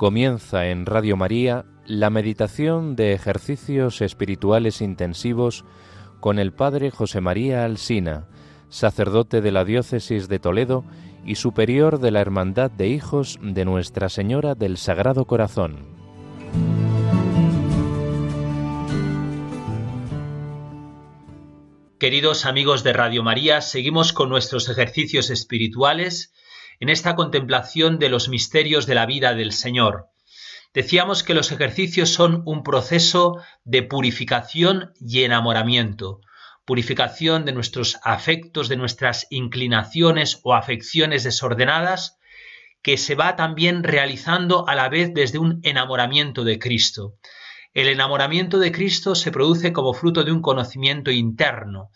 Comienza en Radio María la meditación de ejercicios espirituales intensivos con el Padre José María Alsina, sacerdote de la Diócesis de Toledo y superior de la Hermandad de Hijos de Nuestra Señora del Sagrado Corazón. Queridos amigos de Radio María, seguimos con nuestros ejercicios espirituales en esta contemplación de los misterios de la vida del Señor. Decíamos que los ejercicios son un proceso de purificación y enamoramiento, purificación de nuestros afectos, de nuestras inclinaciones o afecciones desordenadas, que se va también realizando a la vez desde un enamoramiento de Cristo. El enamoramiento de Cristo se produce como fruto de un conocimiento interno.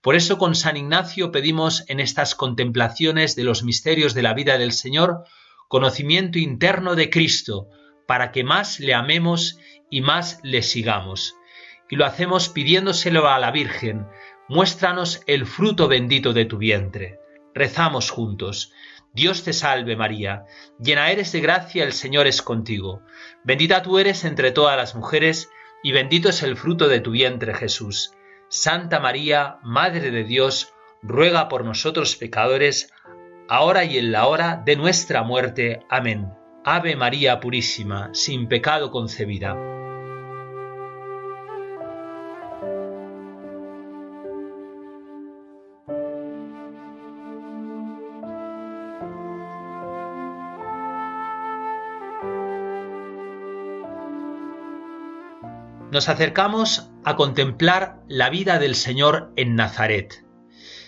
Por eso con San Ignacio pedimos en estas contemplaciones de los misterios de la vida del Señor conocimiento interno de Cristo, para que más le amemos y más le sigamos. Y lo hacemos pidiéndoselo a la Virgen, muéstranos el fruto bendito de tu vientre. Rezamos juntos. Dios te salve María, llena eres de gracia, el Señor es contigo. Bendita tú eres entre todas las mujeres, y bendito es el fruto de tu vientre Jesús. Santa María, Madre de Dios, ruega por nosotros pecadores, ahora y en la hora de nuestra muerte. Amén. Ave María Purísima, sin pecado concebida. nos acercamos a contemplar la vida del Señor en Nazaret.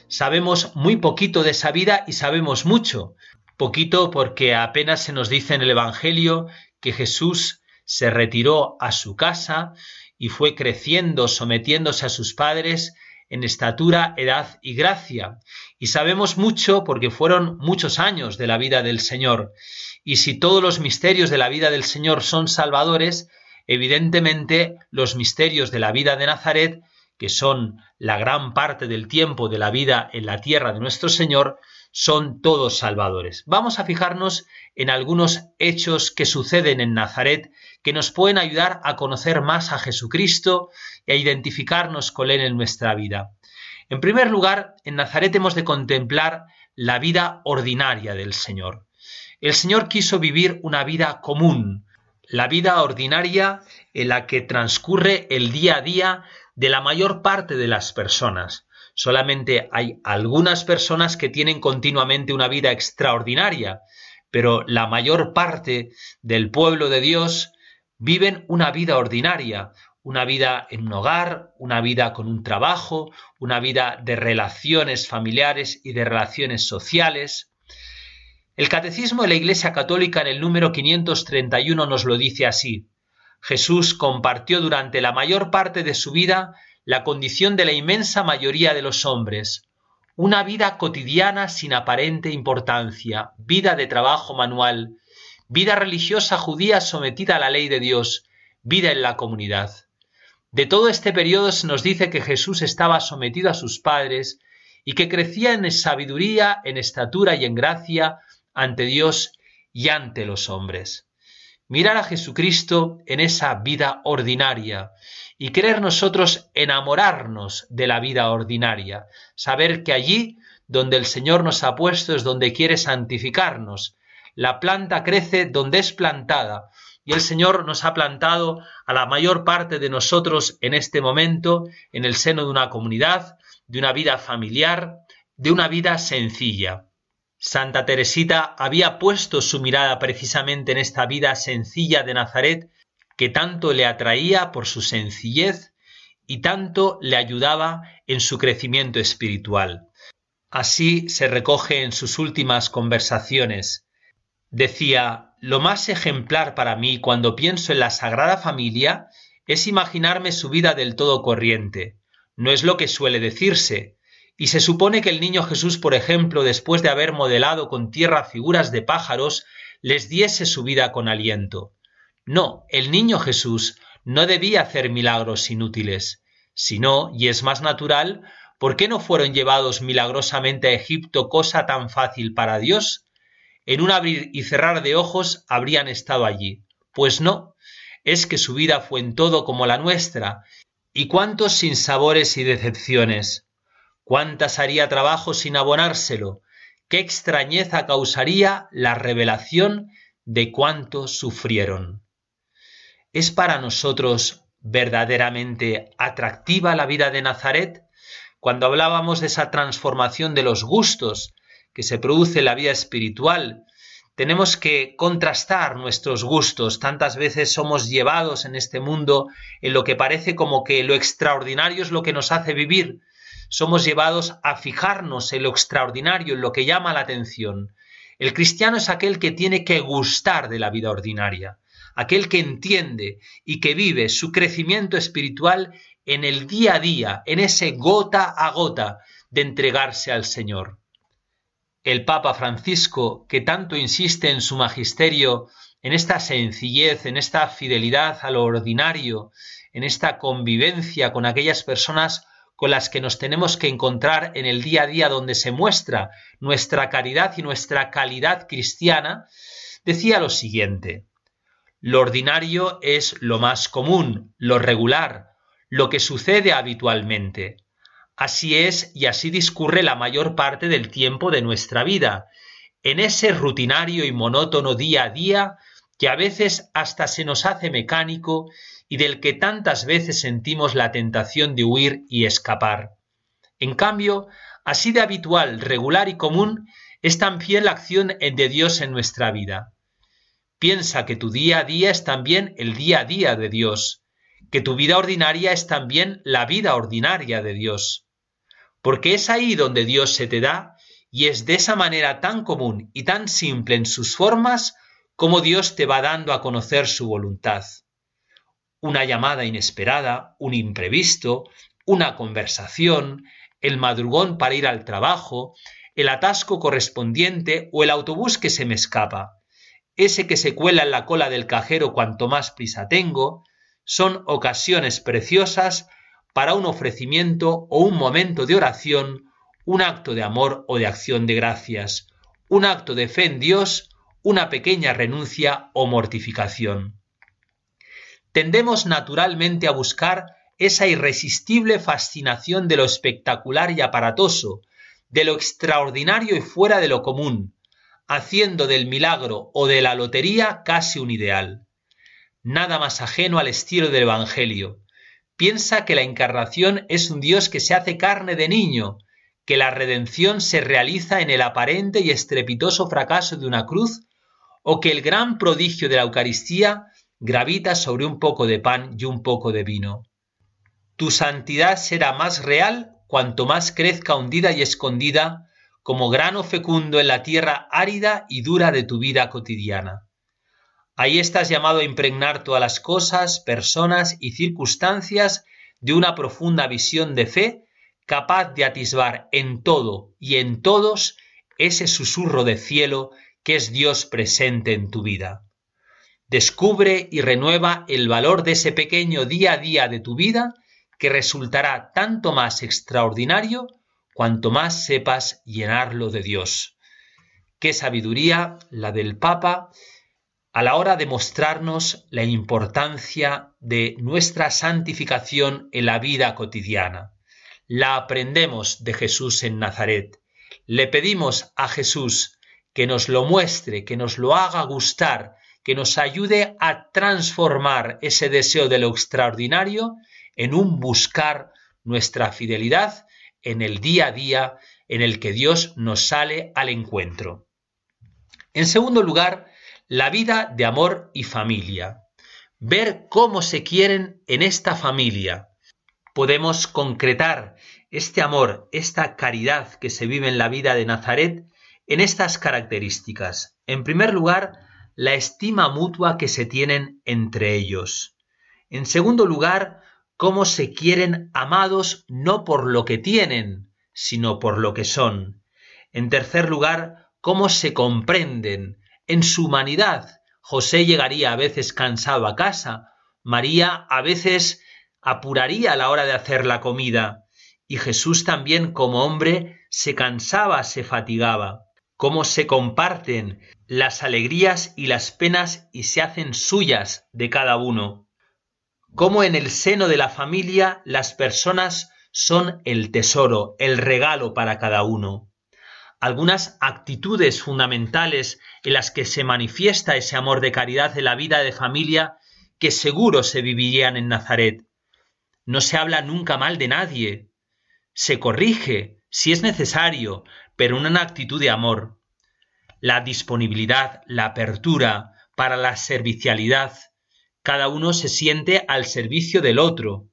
Sabemos muy poquito de esa vida y sabemos mucho. Poquito porque apenas se nos dice en el Evangelio que Jesús se retiró a su casa y fue creciendo, sometiéndose a sus padres en estatura, edad y gracia. Y sabemos mucho porque fueron muchos años de la vida del Señor. Y si todos los misterios de la vida del Señor son salvadores, Evidentemente, los misterios de la vida de Nazaret, que son la gran parte del tiempo de la vida en la tierra de nuestro Señor, son todos salvadores. Vamos a fijarnos en algunos hechos que suceden en Nazaret que nos pueden ayudar a conocer más a Jesucristo y a identificarnos con Él en nuestra vida. En primer lugar, en Nazaret hemos de contemplar la vida ordinaria del Señor. El Señor quiso vivir una vida común, la vida ordinaria en la que transcurre el día a día de la mayor parte de las personas. Solamente hay algunas personas que tienen continuamente una vida extraordinaria, pero la mayor parte del pueblo de Dios viven una vida ordinaria, una vida en un hogar, una vida con un trabajo, una vida de relaciones familiares y de relaciones sociales, el Catecismo de la Iglesia Católica en el número 531 nos lo dice así. Jesús compartió durante la mayor parte de su vida la condición de la inmensa mayoría de los hombres, una vida cotidiana sin aparente importancia, vida de trabajo manual, vida religiosa judía sometida a la ley de Dios, vida en la comunidad. De todo este periodo se nos dice que Jesús estaba sometido a sus padres y que crecía en sabiduría, en estatura y en gracia, ante Dios y ante los hombres. Mirar a Jesucristo en esa vida ordinaria y querer nosotros enamorarnos de la vida ordinaria, saber que allí donde el Señor nos ha puesto es donde quiere santificarnos. La planta crece donde es plantada y el Señor nos ha plantado a la mayor parte de nosotros en este momento en el seno de una comunidad, de una vida familiar, de una vida sencilla. Santa Teresita había puesto su mirada precisamente en esta vida sencilla de Nazaret que tanto le atraía por su sencillez y tanto le ayudaba en su crecimiento espiritual. Así se recoge en sus últimas conversaciones. Decía, lo más ejemplar para mí cuando pienso en la Sagrada Familia es imaginarme su vida del todo corriente. No es lo que suele decirse, y se supone que el niño Jesús, por ejemplo, después de haber modelado con tierra figuras de pájaros, les diese su vida con aliento. No, el niño Jesús no debía hacer milagros inútiles. Si no, y es más natural, ¿por qué no fueron llevados milagrosamente a Egipto, cosa tan fácil para Dios? en un abrir y cerrar de ojos habrían estado allí. Pues no, es que su vida fue en todo como la nuestra, y cuántos sinsabores y decepciones, cuántas haría trabajo sin abonárselo, qué extrañeza causaría la revelación de cuánto sufrieron. ¿Es para nosotros verdaderamente atractiva la vida de Nazaret? Cuando hablábamos de esa transformación de los gustos que se produce en la vida espiritual, tenemos que contrastar nuestros gustos. Tantas veces somos llevados en este mundo en lo que parece como que lo extraordinario es lo que nos hace vivir. Somos llevados a fijarnos en lo extraordinario, en lo que llama la atención. El cristiano es aquel que tiene que gustar de la vida ordinaria, aquel que entiende y que vive su crecimiento espiritual en el día a día, en ese gota a gota de entregarse al Señor. El Papa Francisco, que tanto insiste en su magisterio, en esta sencillez, en esta fidelidad a lo ordinario, en esta convivencia con aquellas personas con las que nos tenemos que encontrar en el día a día donde se muestra nuestra caridad y nuestra calidad cristiana, decía lo siguiente, lo ordinario es lo más común, lo regular, lo que sucede habitualmente. Así es y así discurre la mayor parte del tiempo de nuestra vida, en ese rutinario y monótono día a día que a veces hasta se nos hace mecánico y del que tantas veces sentimos la tentación de huir y escapar. En cambio, así de habitual, regular y común es también la acción de Dios en nuestra vida. Piensa que tu día a día es también el día a día de Dios, que tu vida ordinaria es también la vida ordinaria de Dios. Porque es ahí donde Dios se te da y es de esa manera tan común y tan simple en sus formas como Dios te va dando a conocer su voluntad. Una llamada inesperada, un imprevisto, una conversación, el madrugón para ir al trabajo, el atasco correspondiente o el autobús que se me escapa, ese que se cuela en la cola del cajero cuanto más prisa tengo, son ocasiones preciosas para un ofrecimiento o un momento de oración, un acto de amor o de acción de gracias, un acto de fe en Dios, una pequeña renuncia o mortificación tendemos naturalmente a buscar esa irresistible fascinación de lo espectacular y aparatoso, de lo extraordinario y fuera de lo común, haciendo del milagro o de la lotería casi un ideal. Nada más ajeno al estilo del Evangelio. Piensa que la encarnación es un Dios que se hace carne de niño, que la redención se realiza en el aparente y estrepitoso fracaso de una cruz, o que el gran prodigio de la Eucaristía gravita sobre un poco de pan y un poco de vino. Tu santidad será más real cuanto más crezca hundida y escondida como grano fecundo en la tierra árida y dura de tu vida cotidiana. Ahí estás llamado a impregnar todas las cosas, personas y circunstancias de una profunda visión de fe capaz de atisbar en todo y en todos ese susurro de cielo que es Dios presente en tu vida. Descubre y renueva el valor de ese pequeño día a día de tu vida que resultará tanto más extraordinario cuanto más sepas llenarlo de Dios. Qué sabiduría la del Papa a la hora de mostrarnos la importancia de nuestra santificación en la vida cotidiana. La aprendemos de Jesús en Nazaret. Le pedimos a Jesús que nos lo muestre, que nos lo haga gustar, que nos ayude a transformar ese deseo de lo extraordinario en un buscar nuestra fidelidad en el día a día en el que Dios nos sale al encuentro. En segundo lugar, la vida de amor y familia. Ver cómo se quieren en esta familia. Podemos concretar este amor, esta caridad que se vive en la vida de Nazaret en estas características. En primer lugar, la estima mutua que se tienen entre ellos. En segundo lugar, cómo se quieren amados no por lo que tienen, sino por lo que son. En tercer lugar, cómo se comprenden. En su humanidad, José llegaría a veces cansado a casa, María a veces apuraría a la hora de hacer la comida, y Jesús también como hombre se cansaba, se fatigaba. Cómo se comparten las alegrías y las penas y se hacen suyas de cada uno, cómo en el seno de la familia las personas son el tesoro, el regalo para cada uno. Algunas actitudes fundamentales en las que se manifiesta ese amor de caridad de la vida de familia que seguro se vivirían en Nazaret. No se habla nunca mal de nadie. Se corrige, si es necesario, pero una actitud de amor. La disponibilidad, la apertura para la servicialidad. Cada uno se siente al servicio del otro.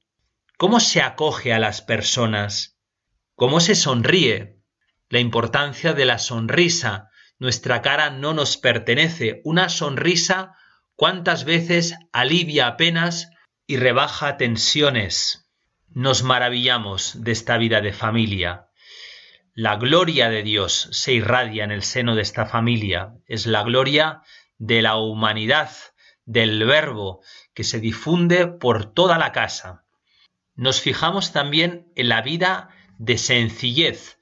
¿Cómo se acoge a las personas? ¿Cómo se sonríe? La importancia de la sonrisa. Nuestra cara no nos pertenece. Una sonrisa cuántas veces alivia apenas y rebaja tensiones. Nos maravillamos de esta vida de familia. La gloria de Dios se irradia en el seno de esta familia. Es la gloria de la humanidad, del verbo, que se difunde por toda la casa. Nos fijamos también en la vida de sencillez.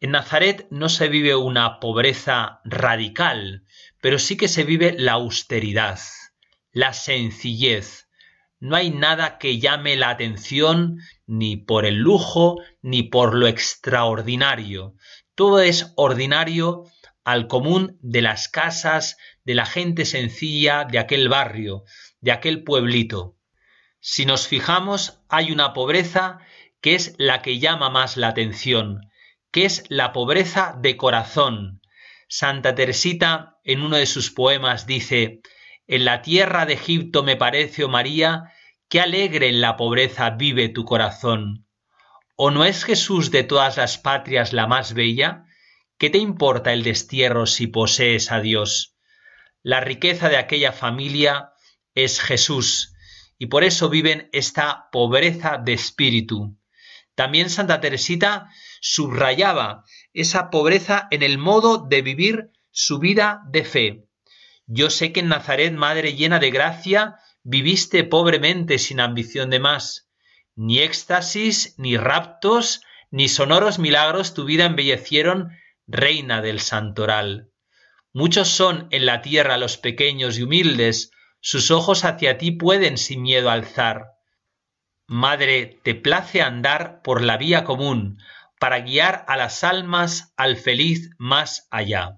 En Nazaret no se vive una pobreza radical, pero sí que se vive la austeridad, la sencillez, no hay nada que llame la atención ni por el lujo ni por lo extraordinario. Todo es ordinario al común de las casas, de la gente sencilla de aquel barrio, de aquel pueblito. Si nos fijamos, hay una pobreza que es la que llama más la atención, que es la pobreza de corazón. Santa Teresita en uno de sus poemas dice en la tierra de Egipto me parece, oh María, que alegre en la pobreza vive tu corazón. ¿O no es Jesús de todas las patrias la más bella? ¿Qué te importa el destierro si posees a Dios? La riqueza de aquella familia es Jesús, y por eso viven esta pobreza de espíritu. También Santa Teresita subrayaba esa pobreza en el modo de vivir su vida de fe. Yo sé que en Nazaret, madre llena de gracia, viviste pobremente sin ambición de más. Ni éxtasis, ni raptos, ni sonoros milagros tu vida embellecieron, reina del santoral. Muchos son en la tierra los pequeños y humildes, sus ojos hacia ti pueden sin miedo alzar. Madre, te place andar por la vía común, para guiar a las almas al feliz más allá.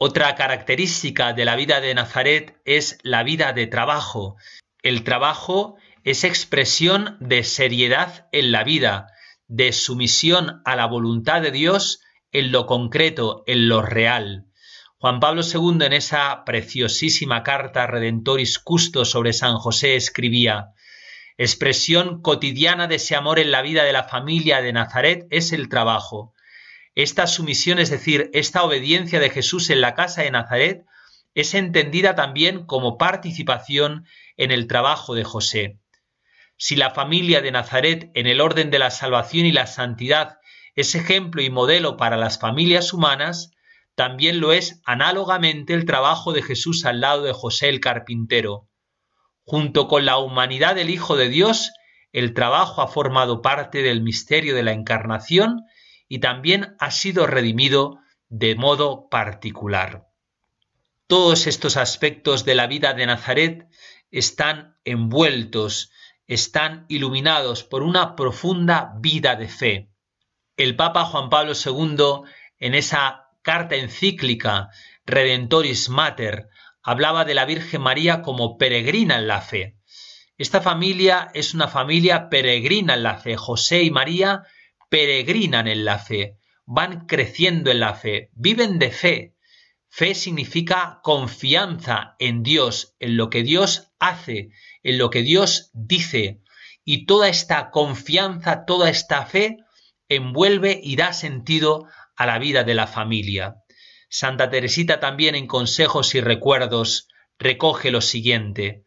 Otra característica de la vida de Nazaret es la vida de trabajo. El trabajo es expresión de seriedad en la vida, de sumisión a la voluntad de Dios en lo concreto, en lo real. Juan Pablo II en esa preciosísima carta Redentoris Custo sobre San José escribía Expresión cotidiana de ese amor en la vida de la familia de Nazaret es el trabajo. Esta sumisión, es decir, esta obediencia de Jesús en la casa de Nazaret, es entendida también como participación en el trabajo de José. Si la familia de Nazaret en el orden de la salvación y la santidad es ejemplo y modelo para las familias humanas, también lo es análogamente el trabajo de Jesús al lado de José el carpintero. Junto con la humanidad del Hijo de Dios, el trabajo ha formado parte del misterio de la encarnación y también ha sido redimido de modo particular. Todos estos aspectos de la vida de Nazaret están envueltos, están iluminados por una profunda vida de fe. El Papa Juan Pablo II, en esa carta encíclica Redentoris Mater, hablaba de la Virgen María como peregrina en la fe. Esta familia es una familia peregrina en la fe. José y María peregrinan en la fe, van creciendo en la fe, viven de fe. Fe significa confianza en Dios, en lo que Dios hace, en lo que Dios dice. Y toda esta confianza, toda esta fe envuelve y da sentido a la vida de la familia. Santa Teresita también en consejos y recuerdos recoge lo siguiente.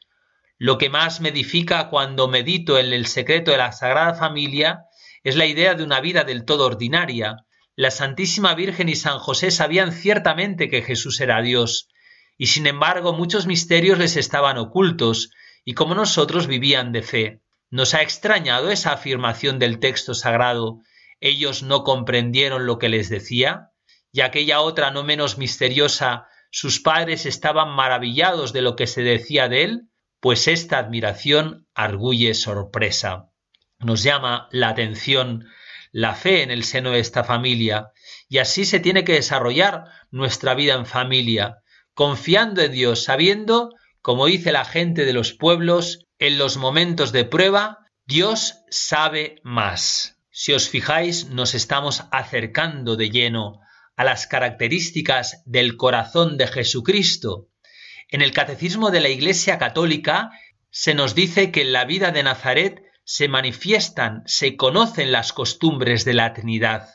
Lo que más me edifica cuando medito en el secreto de la Sagrada Familia es la idea de una vida del todo ordinaria. La Santísima Virgen y San José sabían ciertamente que Jesús era Dios, y sin embargo muchos misterios les estaban ocultos, y como nosotros vivían de fe. Nos ha extrañado esa afirmación del texto sagrado. Ellos no comprendieron lo que les decía. y aquella otra no menos misteriosa, sus padres estaban maravillados de lo que se decía de él, pues esta admiración arguye sorpresa. Nos llama la atención la fe en el seno de esta familia, y así se tiene que desarrollar nuestra vida en familia, confiando en Dios, sabiendo, como dice la gente de los pueblos, en los momentos de prueba, Dios sabe más. Si os fijáis, nos estamos acercando de lleno a las características del corazón de Jesucristo. En el Catecismo de la Iglesia Católica se nos dice que en la vida de Nazaret se manifiestan, se conocen las costumbres de la Trinidad.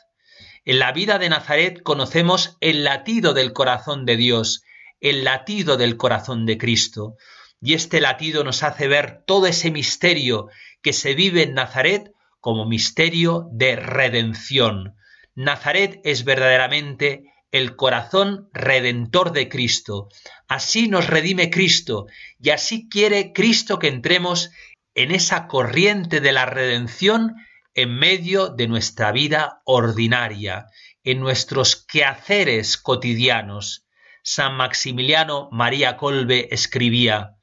En la vida de Nazaret conocemos el latido del corazón de Dios, el latido del corazón de Cristo. Y este latido nos hace ver todo ese misterio que se vive en Nazaret como misterio de redención. Nazaret es verdaderamente el corazón redentor de Cristo. Así nos redime Cristo y así quiere Cristo que entremos en esa corriente de la redención en medio de nuestra vida ordinaria, en nuestros quehaceres cotidianos. San Maximiliano María Colbe escribía,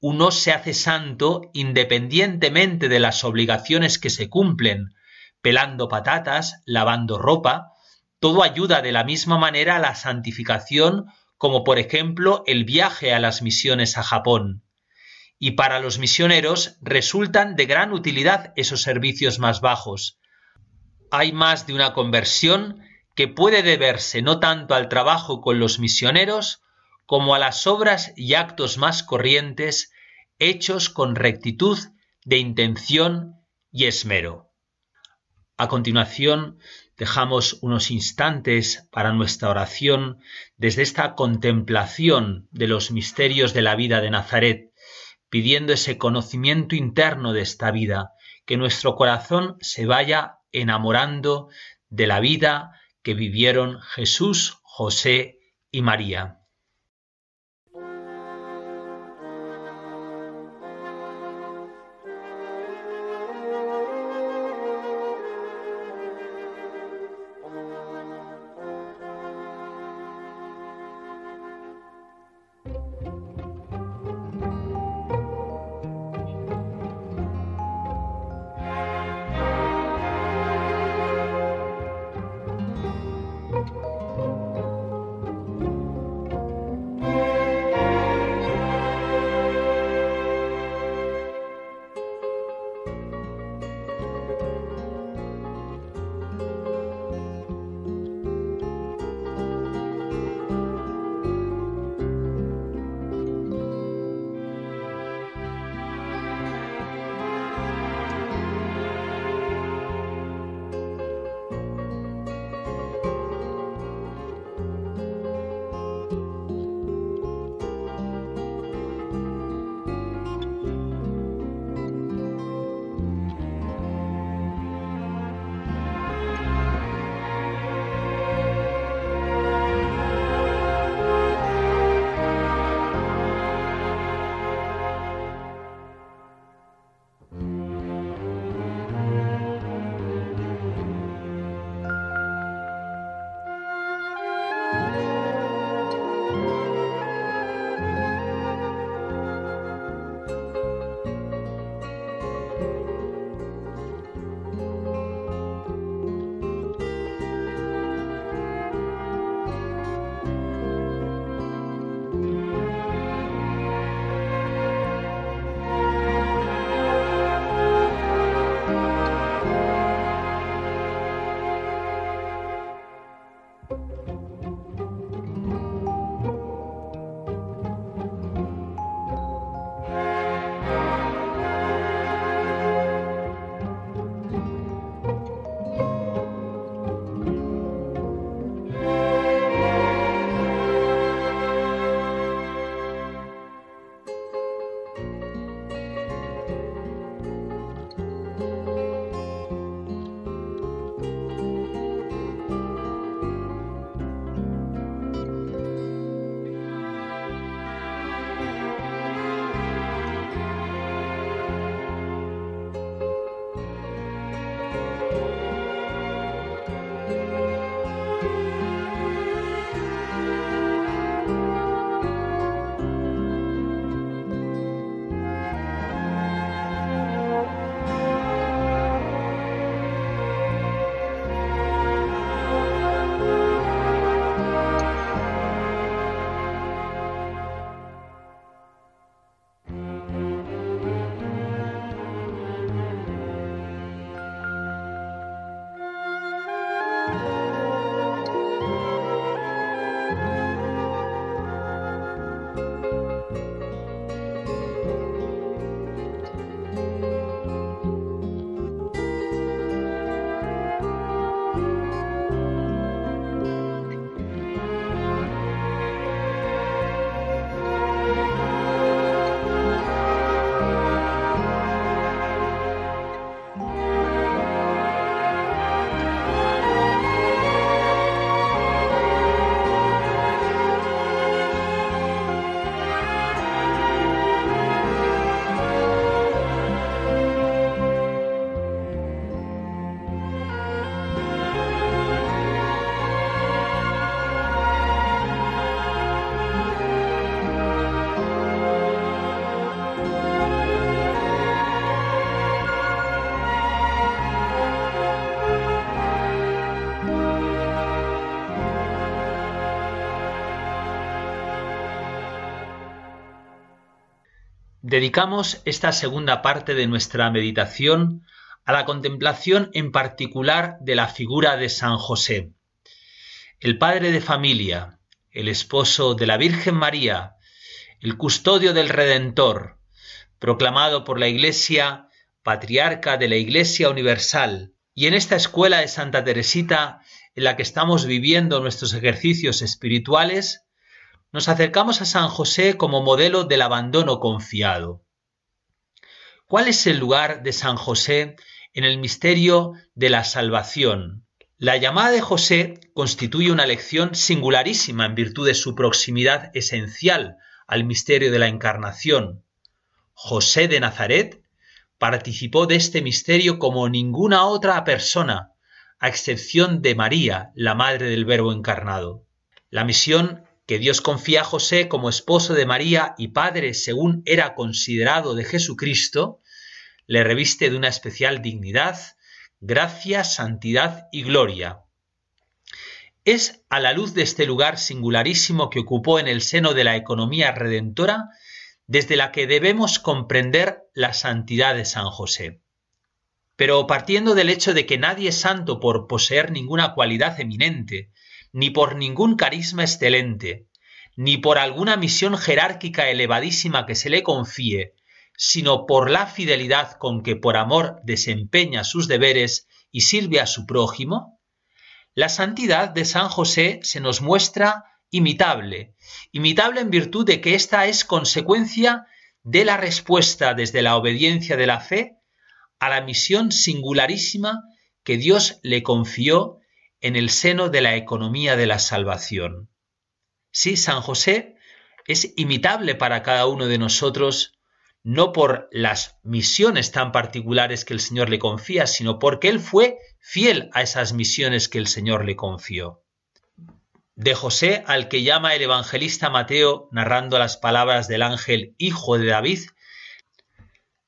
uno se hace santo independientemente de las obligaciones que se cumplen, pelando patatas, lavando ropa, todo ayuda de la misma manera a la santificación como por ejemplo el viaje a las misiones a Japón. Y para los misioneros resultan de gran utilidad esos servicios más bajos. Hay más de una conversión que puede deberse no tanto al trabajo con los misioneros, como a las obras y actos más corrientes hechos con rectitud de intención y esmero. A continuación, dejamos unos instantes para nuestra oración desde esta contemplación de los misterios de la vida de Nazaret, pidiendo ese conocimiento interno de esta vida, que nuestro corazón se vaya enamorando de la vida que vivieron Jesús, José y María. Dedicamos esta segunda parte de nuestra meditación a la contemplación en particular de la figura de San José, el padre de familia, el esposo de la Virgen María, el custodio del Redentor, proclamado por la Iglesia patriarca de la Iglesia Universal, y en esta escuela de Santa Teresita en la que estamos viviendo nuestros ejercicios espirituales, nos acercamos a San José como modelo del abandono confiado. ¿Cuál es el lugar de San José en el misterio de la salvación. La llamada de José constituye una lección singularísima en virtud de su proximidad esencial al misterio de la encarnación. José de Nazaret participó de este misterio como ninguna otra persona, a excepción de María, la madre del Verbo encarnado. La misión que Dios confía a José como esposo de María y padre según era considerado de Jesucristo, le reviste de una especial dignidad, gracia, santidad y gloria. Es a la luz de este lugar singularísimo que ocupó en el seno de la economía redentora desde la que debemos comprender la santidad de San José. Pero partiendo del hecho de que nadie es santo por poseer ninguna cualidad eminente, ni por ningún carisma excelente, ni por alguna misión jerárquica elevadísima que se le confíe, sino por la fidelidad con que por amor desempeña sus deberes y sirve a su prójimo? La santidad de San José se nos muestra imitable, imitable en virtud de que ésta es consecuencia de la respuesta desde la obediencia de la fe a la misión singularísima que Dios le confió en el seno de la economía de la salvación. Sí, San José es imitable para cada uno de nosotros no por las misiones tan particulares que el Señor le confía, sino porque Él fue fiel a esas misiones que el Señor le confió. De José al que llama el evangelista Mateo narrando las palabras del ángel Hijo de David,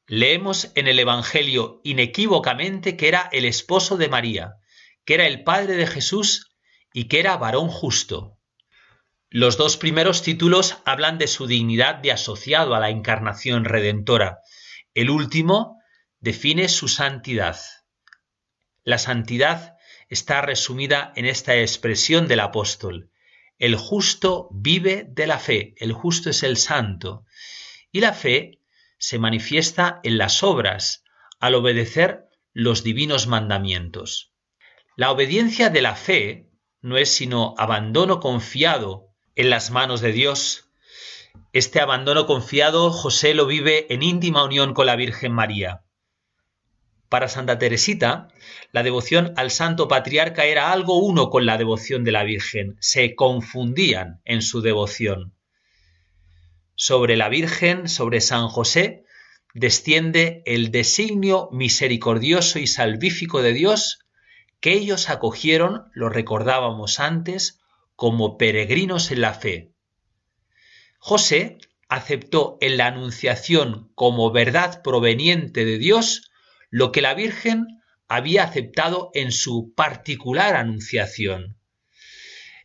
leemos en el Evangelio inequívocamente que era el esposo de María, que era el padre de Jesús y que era varón justo. Los dos primeros títulos hablan de su dignidad de asociado a la encarnación redentora. El último define su santidad. La santidad está resumida en esta expresión del apóstol. El justo vive de la fe, el justo es el santo. Y la fe se manifiesta en las obras, al obedecer los divinos mandamientos. La obediencia de la fe no es sino abandono confiado en las manos de Dios. Este abandono confiado José lo vive en íntima unión con la Virgen María. Para Santa Teresita, la devoción al Santo Patriarca era algo uno con la devoción de la Virgen, se confundían en su devoción. Sobre la Virgen, sobre San José, desciende el designio misericordioso y salvífico de Dios que ellos acogieron, lo recordábamos antes, como peregrinos en la fe. José aceptó en la Anunciación como verdad proveniente de Dios lo que la Virgen había aceptado en su particular Anunciación.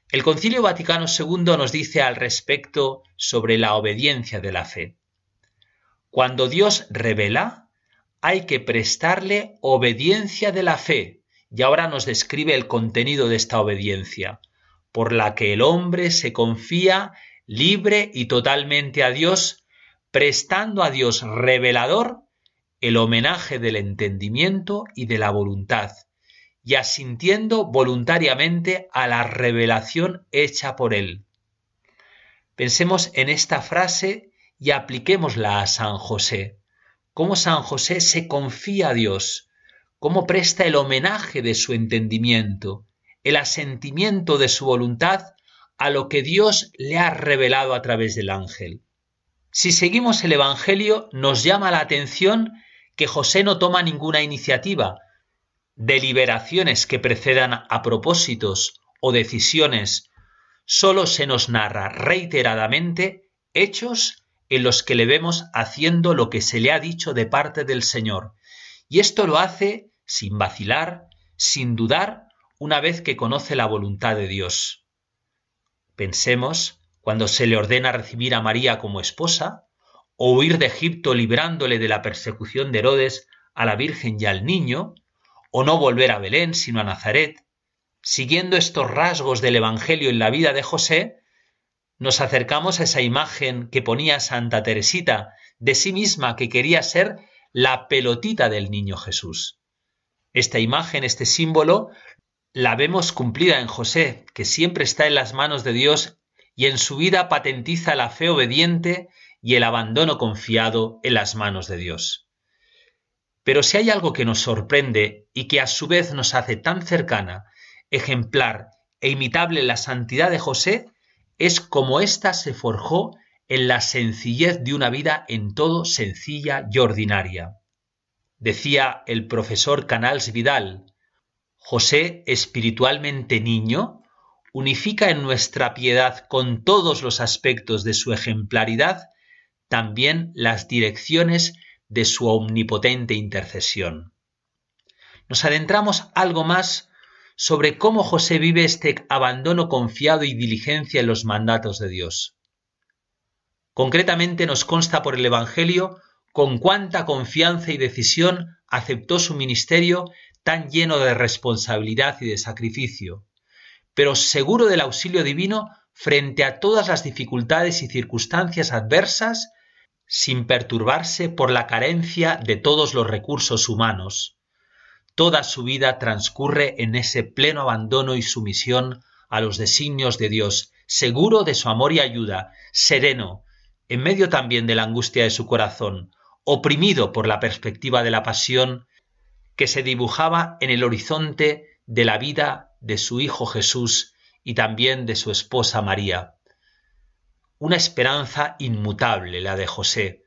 El Concilio Vaticano II nos dice al respecto sobre la obediencia de la fe. Cuando Dios revela, hay que prestarle obediencia de la fe, y ahora nos describe el contenido de esta obediencia por la que el hombre se confía libre y totalmente a Dios, prestando a Dios revelador el homenaje del entendimiento y de la voluntad, y asintiendo voluntariamente a la revelación hecha por él. Pensemos en esta frase y apliquémosla a San José. Cómo San José se confía a Dios, cómo presta el homenaje de su entendimiento, el asentimiento de su voluntad a lo que Dios le ha revelado a través del ángel. Si seguimos el Evangelio, nos llama la atención que José no toma ninguna iniciativa, deliberaciones que precedan a propósitos o decisiones, solo se nos narra reiteradamente hechos en los que le vemos haciendo lo que se le ha dicho de parte del Señor. Y esto lo hace sin vacilar, sin dudar una vez que conoce la voluntad de Dios. Pensemos cuando se le ordena recibir a María como esposa, o huir de Egipto librándole de la persecución de Herodes a la Virgen y al niño, o no volver a Belén sino a Nazaret, siguiendo estos rasgos del Evangelio en la vida de José, nos acercamos a esa imagen que ponía Santa Teresita de sí misma que quería ser la pelotita del niño Jesús. Esta imagen, este símbolo, la vemos cumplida en José, que siempre está en las manos de Dios y en su vida patentiza la fe obediente y el abandono confiado en las manos de Dios. Pero si hay algo que nos sorprende y que a su vez nos hace tan cercana, ejemplar e imitable la santidad de José, es como ésta se forjó en la sencillez de una vida en todo sencilla y ordinaria. Decía el profesor Canals Vidal, José, espiritualmente niño, unifica en nuestra piedad con todos los aspectos de su ejemplaridad también las direcciones de su omnipotente intercesión. Nos adentramos algo más sobre cómo José vive este abandono confiado y diligencia en los mandatos de Dios. Concretamente nos consta por el Evangelio con cuánta confianza y decisión aceptó su ministerio tan lleno de responsabilidad y de sacrificio, pero seguro del auxilio divino frente a todas las dificultades y circunstancias adversas, sin perturbarse por la carencia de todos los recursos humanos, Toda su vida transcurre en ese pleno abandono y sumisión a los designios de Dios, seguro de su amor y ayuda, sereno, en medio también de la angustia de su corazón, oprimido por la perspectiva de la pasión que se dibujaba en el horizonte de la vida de su Hijo Jesús y también de su esposa María. Una esperanza inmutable la de José,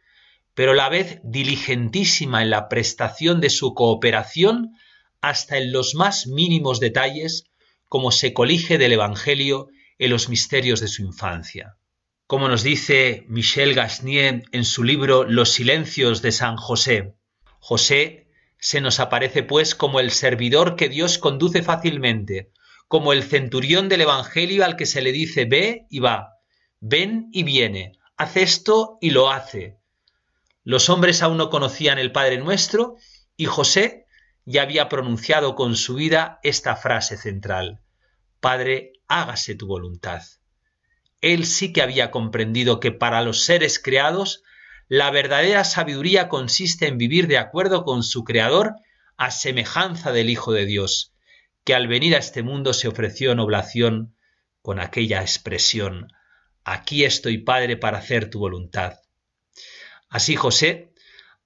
pero a la vez diligentísima en la prestación de su cooperación hasta en los más mínimos detalles, como se colige del Evangelio en los misterios de su infancia. Como nos dice Michel Gasnier en su libro Los silencios de San José, José se nos aparece pues como el servidor que Dios conduce fácilmente, como el centurión del Evangelio al que se le dice ve y va, ven y viene, haz esto y lo hace, los hombres aún no conocían el Padre Nuestro y José ya había pronunciado con su vida esta frase central, Padre, hágase tu voluntad. Él sí que había comprendido que para los seres creados la verdadera sabiduría consiste en vivir de acuerdo con su Creador a semejanza del Hijo de Dios, que al venir a este mundo se ofreció en oblación con aquella expresión, Aquí estoy, Padre, para hacer tu voluntad. Así José,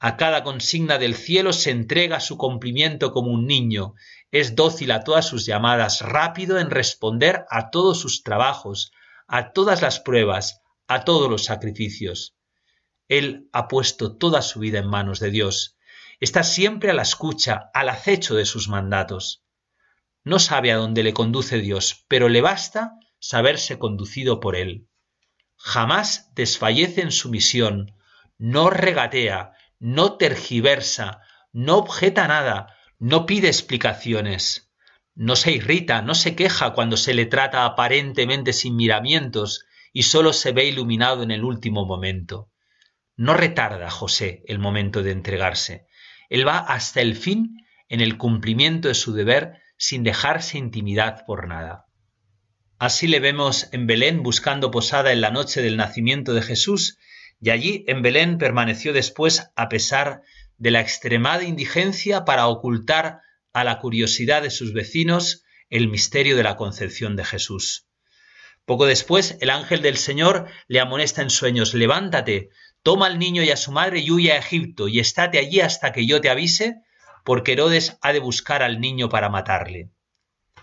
a cada consigna del cielo se entrega su cumplimiento como un niño, es dócil a todas sus llamadas, rápido en responder a todos sus trabajos, a todas las pruebas, a todos los sacrificios. Él ha puesto toda su vida en manos de Dios, está siempre a la escucha, al acecho de sus mandatos. No sabe a dónde le conduce Dios, pero le basta saberse conducido por Él. Jamás desfallece en su misión, no regatea, no tergiversa, no objeta nada, no pide explicaciones, no se irrita, no se queja cuando se le trata aparentemente sin miramientos y sólo se ve iluminado en el último momento. No retarda José el momento de entregarse. Él va hasta el fin en el cumplimiento de su deber sin dejarse intimidad por nada. Así le vemos en Belén buscando posada en la noche del nacimiento de Jesús y allí en Belén permaneció después a pesar de la extremada indigencia para ocultar a la curiosidad de sus vecinos el misterio de la concepción de Jesús. Poco después el ángel del Señor le amonesta en sueños Levántate, toma al niño y a su madre y huye a Egipto, y estate allí hasta que yo te avise, porque Herodes ha de buscar al niño para matarle.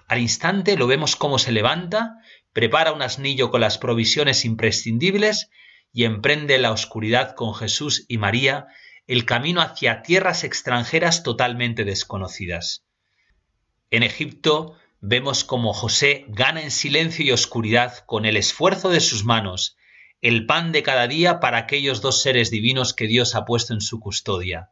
Al instante lo vemos cómo se levanta, prepara un asnillo con las provisiones imprescindibles y emprende la oscuridad con Jesús y María el camino hacia tierras extranjeras totalmente desconocidas. En Egipto vemos cómo José gana en silencio y oscuridad con el esfuerzo de sus manos el pan de cada día para aquellos dos seres divinos que Dios ha puesto en su custodia.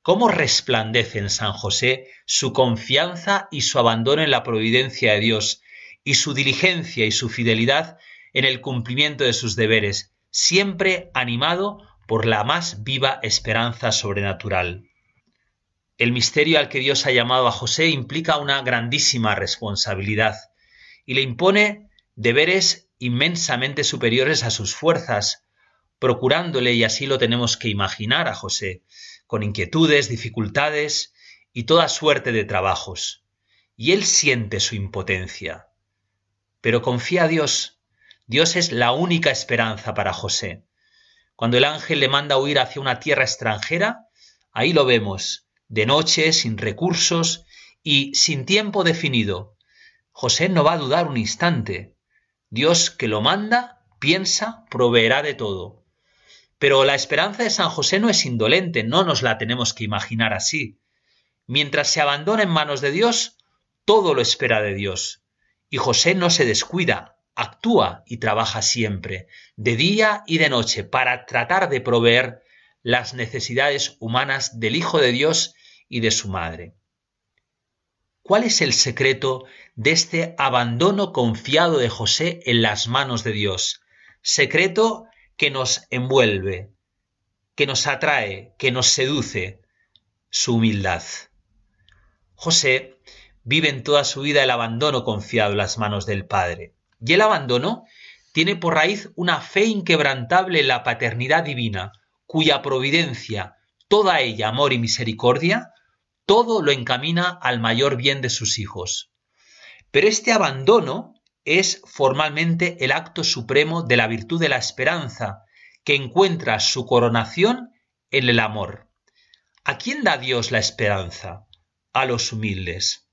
¿Cómo resplandece en San José su confianza y su abandono en la providencia de Dios y su diligencia y su fidelidad en el cumplimiento de sus deberes, siempre animado por la más viva esperanza sobrenatural. El misterio al que Dios ha llamado a José implica una grandísima responsabilidad y le impone deberes inmensamente superiores a sus fuerzas, procurándole, y así lo tenemos que imaginar a José, con inquietudes, dificultades y toda suerte de trabajos. Y él siente su impotencia. Pero confía a Dios. Dios es la única esperanza para José. Cuando el ángel le manda huir hacia una tierra extranjera, ahí lo vemos, de noche, sin recursos y sin tiempo definido. José no va a dudar un instante. Dios que lo manda, piensa, proveerá de todo. Pero la esperanza de San José no es indolente, no nos la tenemos que imaginar así. Mientras se abandona en manos de Dios, todo lo espera de Dios. Y José no se descuida, actúa y trabaja siempre, de día y de noche, para tratar de proveer las necesidades humanas del Hijo de Dios y de su madre. ¿Cuál es el secreto de este abandono confiado de José en las manos de Dios? Secreto que nos envuelve, que nos atrae, que nos seduce, su humildad. José vive en toda su vida el abandono confiado en las manos del Padre. Y el abandono tiene por raíz una fe inquebrantable en la paternidad divina, cuya providencia, toda ella amor y misericordia, todo lo encamina al mayor bien de sus hijos. Pero este abandono es formalmente el acto supremo de la virtud de la esperanza, que encuentra su coronación en el amor. ¿A quién da Dios la esperanza? A los humildes.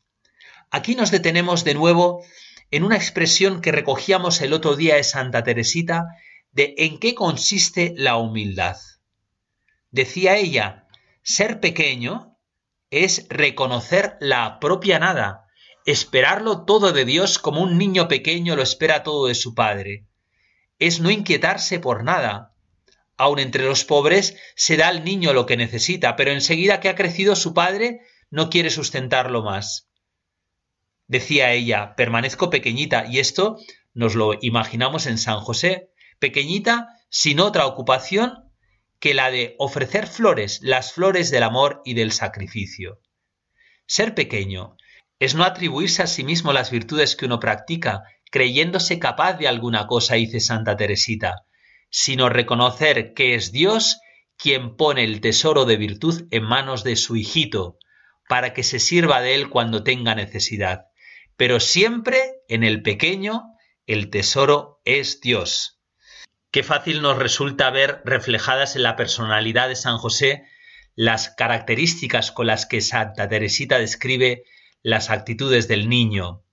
Aquí nos detenemos de nuevo en una expresión que recogíamos el otro día de Santa Teresita de en qué consiste la humildad. Decía ella, ser pequeño es reconocer la propia nada, esperarlo todo de Dios como un niño pequeño lo espera todo de su padre. Es no inquietarse por nada. Aun entre los pobres se da al niño lo que necesita, pero enseguida que ha crecido su padre no quiere sustentarlo más decía ella, permanezco pequeñita, y esto nos lo imaginamos en San José, pequeñita sin otra ocupación que la de ofrecer flores, las flores del amor y del sacrificio. Ser pequeño es no atribuirse a sí mismo las virtudes que uno practica, creyéndose capaz de alguna cosa, dice Santa Teresita, sino reconocer que es Dios quien pone el tesoro de virtud en manos de su hijito, para que se sirva de él cuando tenga necesidad pero siempre en el pequeño el tesoro es Dios. Qué fácil nos resulta ver reflejadas en la personalidad de San José las características con las que Santa Teresita describe las actitudes del niño.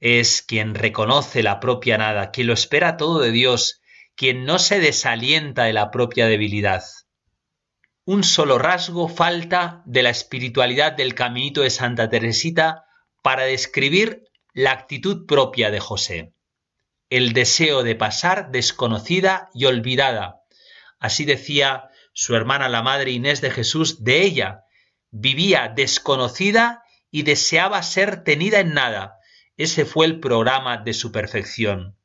Es quien reconoce la propia nada, quien lo espera todo de Dios, quien no se desalienta de la propia debilidad. Un solo rasgo falta de la espiritualidad del caminito de Santa Teresita para describir la actitud propia de José, el deseo de pasar desconocida y olvidada. Así decía su hermana la Madre Inés de Jesús de ella, vivía desconocida y deseaba ser tenida en nada. Ese fue el programa de su perfección.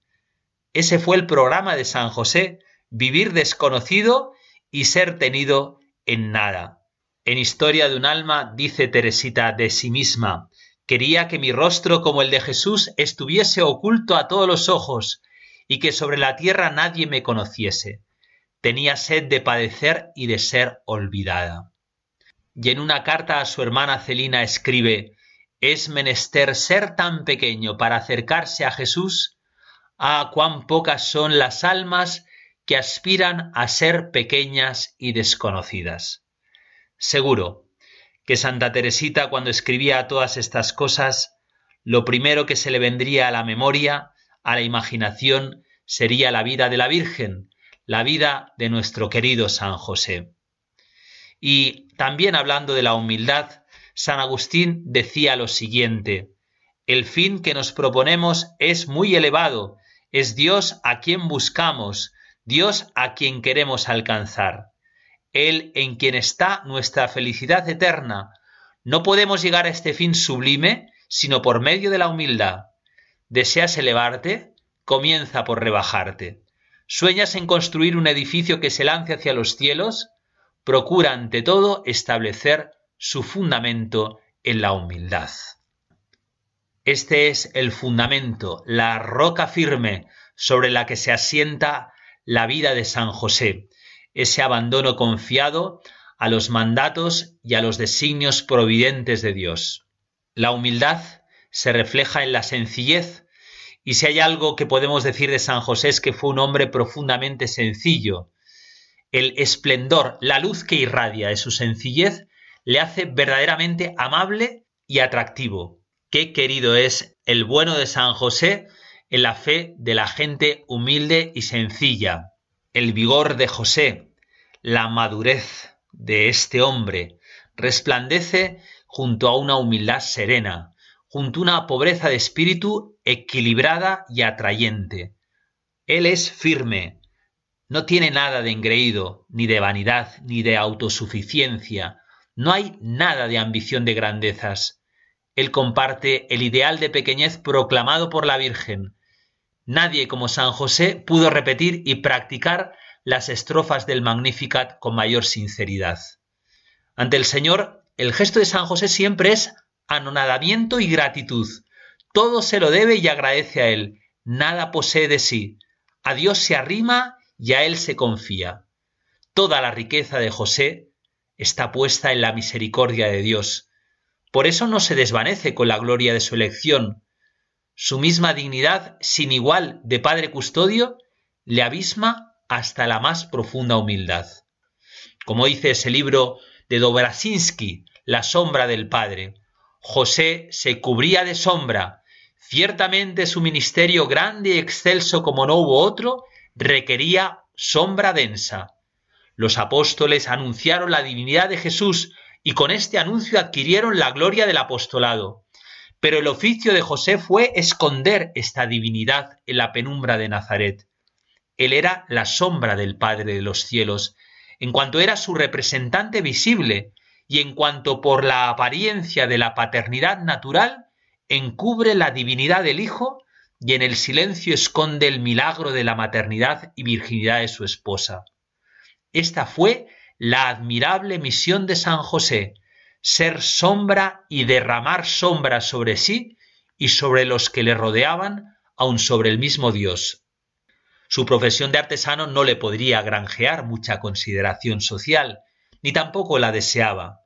Ese fue el programa de San José, vivir desconocido y ser tenido en nada. En Historia de un alma dice Teresita de sí misma, Quería que mi rostro como el de Jesús estuviese oculto a todos los ojos y que sobre la tierra nadie me conociese. Tenía sed de padecer y de ser olvidada. Y en una carta a su hermana Celina escribe, es menester ser tan pequeño para acercarse a Jesús, ah, cuán pocas son las almas que aspiran a ser pequeñas y desconocidas. Seguro, que Santa Teresita cuando escribía todas estas cosas, lo primero que se le vendría a la memoria, a la imaginación, sería la vida de la Virgen, la vida de nuestro querido San José. Y también hablando de la humildad, San Agustín decía lo siguiente, el fin que nos proponemos es muy elevado, es Dios a quien buscamos, Dios a quien queremos alcanzar. Él en quien está nuestra felicidad eterna. No podemos llegar a este fin sublime sino por medio de la humildad. ¿Deseas elevarte? Comienza por rebajarte. ¿Sueñas en construir un edificio que se lance hacia los cielos? Procura ante todo establecer su fundamento en la humildad. Este es el fundamento, la roca firme sobre la que se asienta la vida de San José, ese abandono confiado a los mandatos y a los designios providentes de Dios. La humildad se refleja en la sencillez, y si hay algo que podemos decir de San José es que fue un hombre profundamente sencillo. El esplendor, la luz que irradia de su sencillez le hace verdaderamente amable y atractivo. Qué querido es el bueno de San José en la fe de la gente humilde y sencilla. El vigor de José, la madurez de este hombre, resplandece junto a una humildad serena, junto a una pobreza de espíritu equilibrada y atrayente. Él es firme, no tiene nada de engreído, ni de vanidad, ni de autosuficiencia, no hay nada de ambición de grandezas. Él comparte el ideal de pequeñez proclamado por la Virgen. Nadie como San José pudo repetir y practicar las estrofas del Magnificat con mayor sinceridad. Ante el Señor, el gesto de San José siempre es anonadamiento y gratitud. Todo se lo debe y agradece a Él. Nada posee de sí. A Dios se arrima y a Él se confía. Toda la riqueza de José está puesta en la misericordia de Dios. Por eso no se desvanece con la gloria de su elección. Su misma dignidad sin igual de Padre Custodio le abisma hasta la más profunda humildad. Como dice ese libro de Dobrasinski, La sombra del Padre, José se cubría de sombra. Ciertamente su ministerio grande y excelso como no hubo otro, requería sombra densa. Los apóstoles anunciaron la divinidad de Jesús y con este anuncio adquirieron la gloria del apostolado. Pero el oficio de José fue esconder esta divinidad en la penumbra de Nazaret. Él era la sombra del Padre de los cielos, en cuanto era su representante visible, y en cuanto por la apariencia de la paternidad natural encubre la divinidad del Hijo y en el silencio esconde el milagro de la maternidad y virginidad de su esposa. Esta fue la admirable misión de San José, ser sombra y derramar sombra sobre sí y sobre los que le rodeaban, aun sobre el mismo Dios. Su profesión de artesano no le podría granjear mucha consideración social, ni tampoco la deseaba.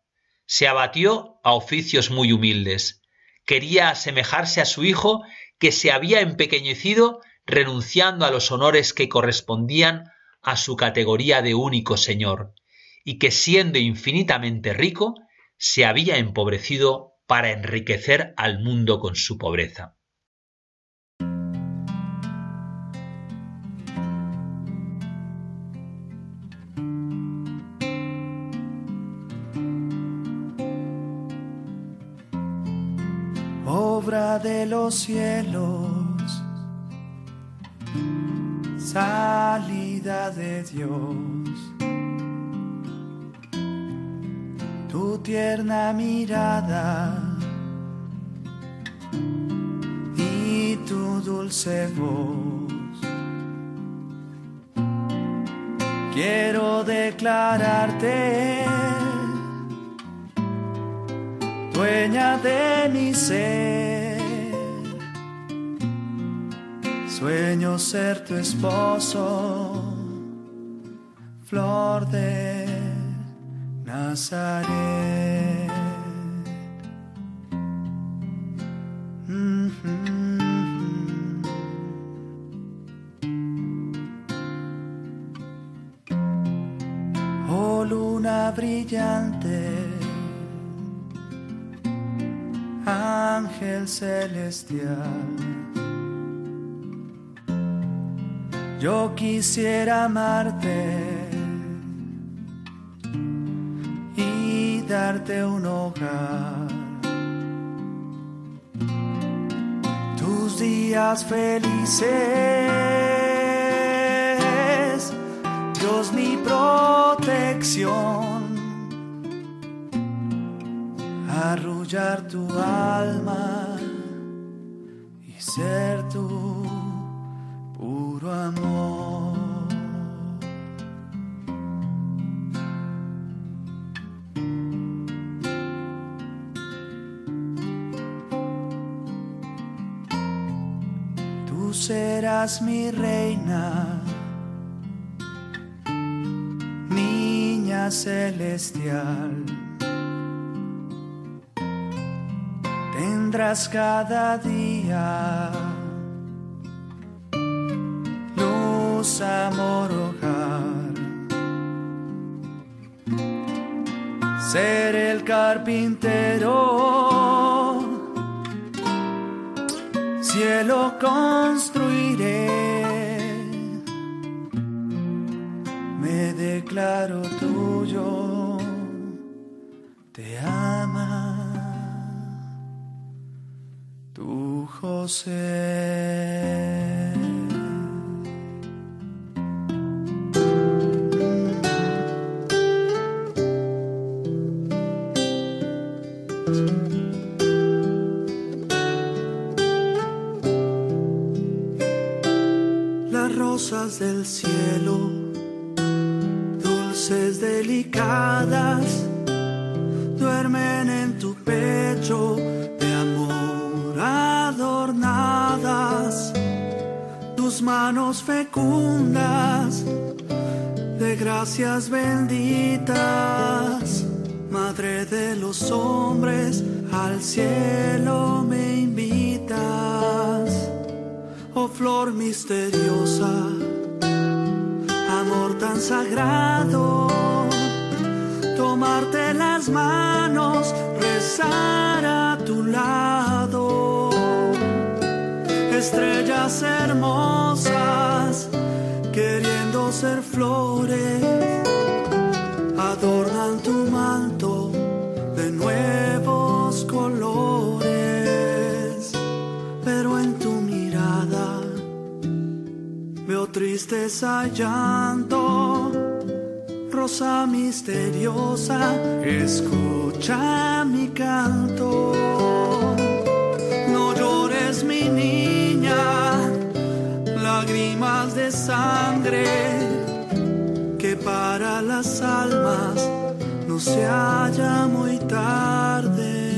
Se abatió a oficios muy humildes. Quería asemejarse a su hijo que se había empequeñecido renunciando a los honores que correspondían a su categoría de único Señor y que siendo infinitamente rico, se había empobrecido para enriquecer al mundo con su pobreza. Obra de los cielos, salida de Dios tu tierna mirada y tu dulce voz. Quiero declararte dueña de mi ser. Sueño ser tu esposo, flor de Oh luna brillante, ángel celestial. Yo quisiera amarte darte un hogar. Tus días felices, Dios mi protección. Arrullar tu alma y ser tu puro amor. Mi reina, niña celestial. Tendrás cada día luz, amor, hogar. Ser el carpintero cielo construiré. Tu José. del cielo, dulces delicadas, duermen en tu pecho manos fecundas de gracias benditas, Madre de los hombres, al cielo me invitas. Oh flor misteriosa, amor tan sagrado, tomarte las manos, rezar a tu lado, estrellas hermosas, queriendo ser flores, adornan tu manto de nuevos colores. tristeza, llanto, rosa misteriosa, escucha mi canto. De sangre, que para las almas no se haya muy tarde.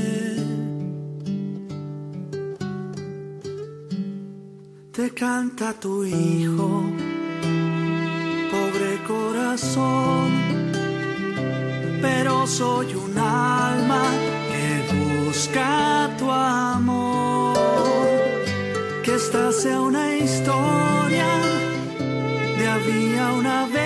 te canta tu hijo, pobre corazón, pero soy un alma que busca tu amor, que esta sea una historia había una vez,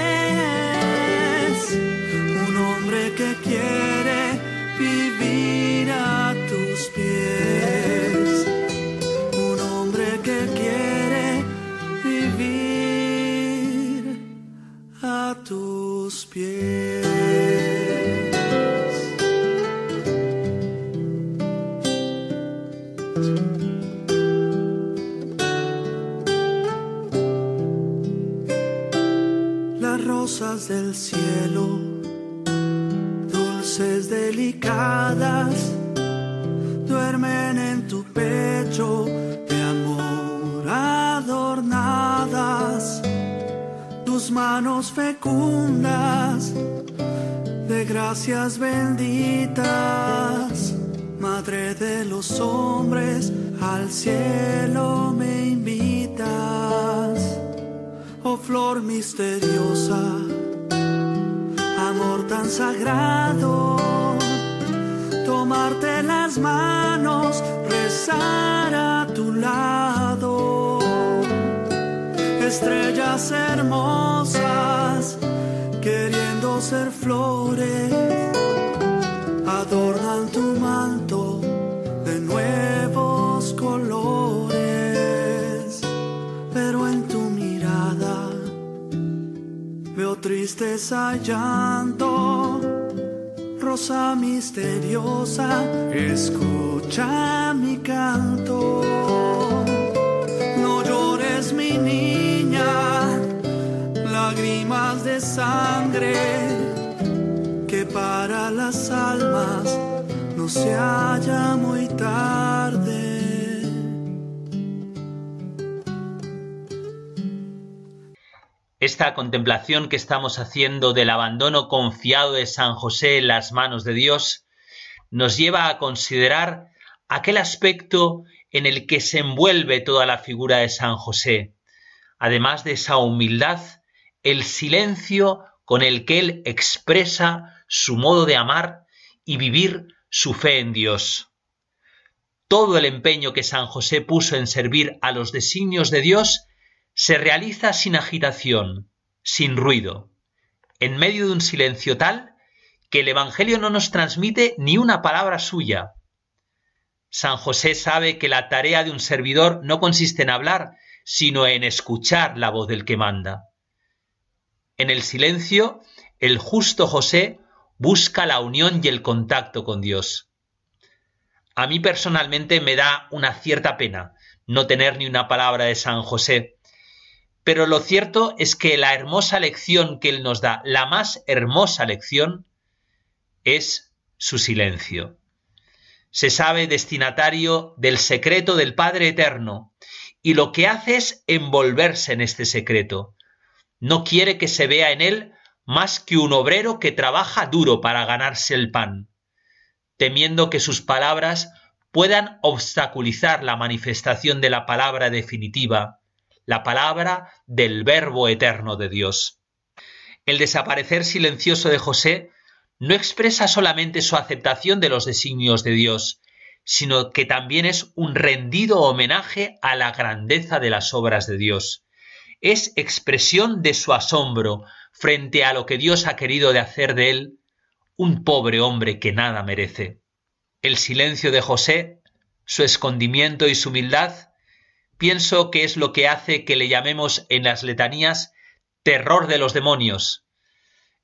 del cielo, dulces, delicadas, duermen en tu pecho manos fecundas de gracias benditas, Madre de los hombres, al cielo me invitas, oh flor misteriosa, amor tan sagrado, tomarte las manos, rezar a tu lado. Estrellas hermosas, queriendo ser flores, adornan tu tristeza, llanto, rosa misteriosa, escucha mi canto. No llores mi niña lágrimas de sangre que para las almas no se haya muy tarde. Esta contemplación que estamos haciendo del abandono confiado de San José en las manos de Dios nos lleva a considerar aquel aspecto en el que se envuelve toda la figura de San José. Además de esa humildad, el silencio con el que él expresa su modo de amar y vivir su fe en Dios. Todo el empeño que San José puso en servir a los designios de Dios se realiza sin agitación, sin ruido, en medio de un silencio tal que el Evangelio no nos transmite ni una palabra suya. San José sabe que la tarea de un servidor no consiste en hablar, sino en escuchar la voz del que manda. En el silencio, el justo José busca la unión y el contacto con Dios. A mí personalmente me da una cierta pena no tener ni una palabra de San José, pero lo cierto es que la hermosa lección que él nos da, la más hermosa lección, es su silencio. Se sabe destinatario del secreto del Padre Eterno y lo que hace es envolverse en este secreto. No quiere que se vea en él más que un obrero que trabaja duro para ganarse el pan, temiendo que sus palabras puedan obstaculizar la manifestación de la palabra definitiva, la palabra del Verbo eterno de Dios. El desaparecer silencioso de José no expresa solamente su aceptación de los designios de Dios, sino que también es un rendido homenaje a la grandeza de las obras de Dios. Es expresión de su asombro frente a lo que Dios ha querido de hacer de él un pobre hombre que nada merece. El silencio de José, su escondimiento y su humildad pienso que es lo que hace que le llamemos en las letanías terror de los demonios.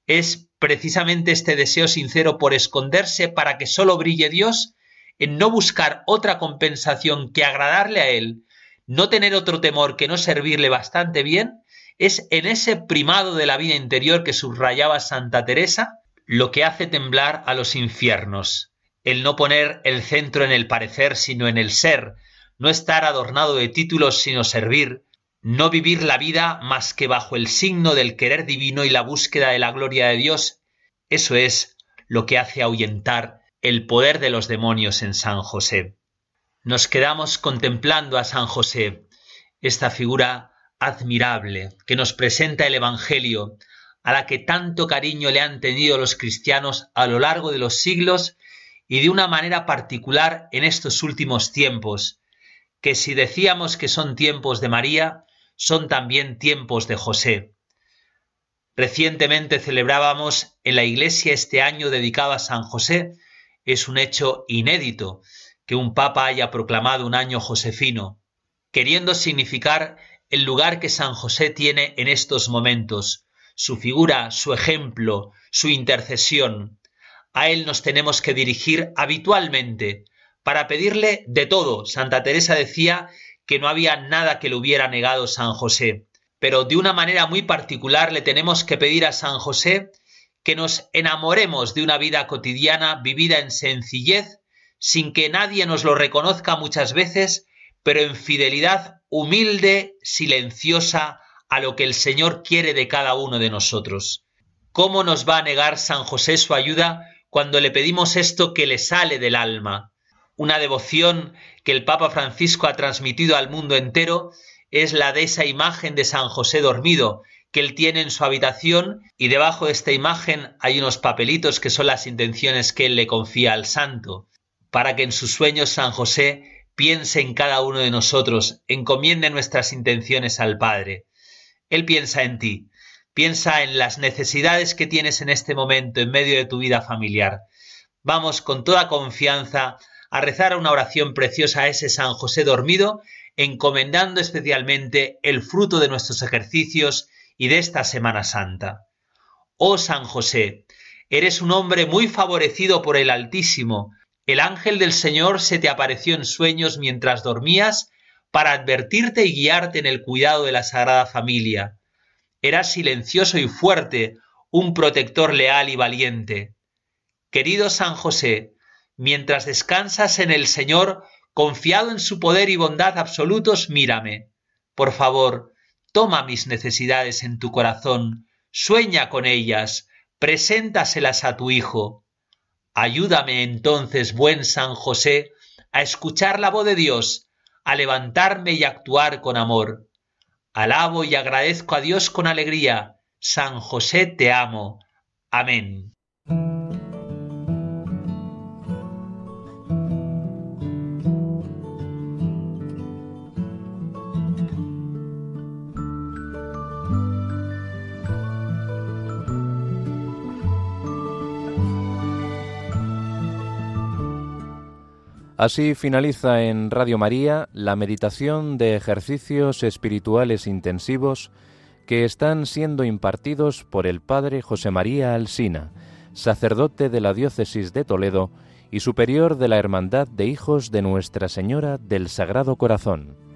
Es precisamente este deseo sincero por esconderse para que sólo brille Dios, en no buscar otra compensación que agradarle a Él, no tener otro temor que no servirle bastante bien, es en ese primado de la vida interior que subrayaba Santa Teresa lo que hace temblar a los infiernos, el no poner el centro en el parecer sino en el ser, no estar adornado de títulos sino servir, no vivir la vida más que bajo el signo del querer divino y la búsqueda de la gloria de Dios, eso es lo que hace ahuyentar el poder de los demonios en San José. Nos quedamos contemplando a San José, esta figura admirable que nos presenta el Evangelio, a la que tanto cariño le han tenido los cristianos a lo largo de los siglos y de una manera particular en estos últimos tiempos, que si decíamos que son tiempos de María, son también tiempos de José. Recientemente celebrábamos en la iglesia este año dedicado a San José. Es un hecho inédito que un papa haya proclamado un año josefino, queriendo significar el lugar que San José tiene en estos momentos, su figura, su ejemplo, su intercesión. A él nos tenemos que dirigir habitualmente, para pedirle de todo. Santa Teresa decía que no había nada que le hubiera negado San José, pero de una manera muy particular le tenemos que pedir a San José que nos enamoremos de una vida cotidiana vivida en sencillez, sin que nadie nos lo reconozca muchas veces, pero en fidelidad humilde, silenciosa, a lo que el Señor quiere de cada uno de nosotros. ¿Cómo nos va a negar San José su ayuda cuando le pedimos esto que le sale del alma? Una devoción que el Papa Francisco ha transmitido al mundo entero es la de esa imagen de San José dormido que él tiene en su habitación y debajo de esta imagen hay unos papelitos que son las intenciones que él le confía al santo, para que en sus sueños San José piense en cada uno de nosotros, encomiende nuestras intenciones al Padre. Él piensa en ti, piensa en las necesidades que tienes en este momento en medio de tu vida familiar. Vamos con toda confianza a rezar una oración preciosa a ese San José dormido, encomendando especialmente el fruto de nuestros ejercicios y de esta Semana Santa. Oh San José, eres un hombre muy favorecido por el Altísimo. El ángel del Señor se te apareció en sueños mientras dormías para advertirte y guiarte en el cuidado de la Sagrada Familia. Eras silencioso y fuerte, un protector leal y valiente. Querido San José, mientras descansas en el Señor, confiado en su poder y bondad absolutos, mírame. Por favor, toma mis necesidades en tu corazón, sueña con ellas, preséntaselas a tu Hijo. Ayúdame entonces, buen San José, a escuchar la voz de Dios, a levantarme y actuar con amor. Alabo y agradezco a Dios con alegría. San José te amo. Amén. Así finaliza en Radio María la meditación de ejercicios espirituales intensivos que están siendo impartidos por el Padre José María Alsina, sacerdote de la Diócesis de Toledo y superior de la Hermandad de Hijos de Nuestra Señora del Sagrado Corazón.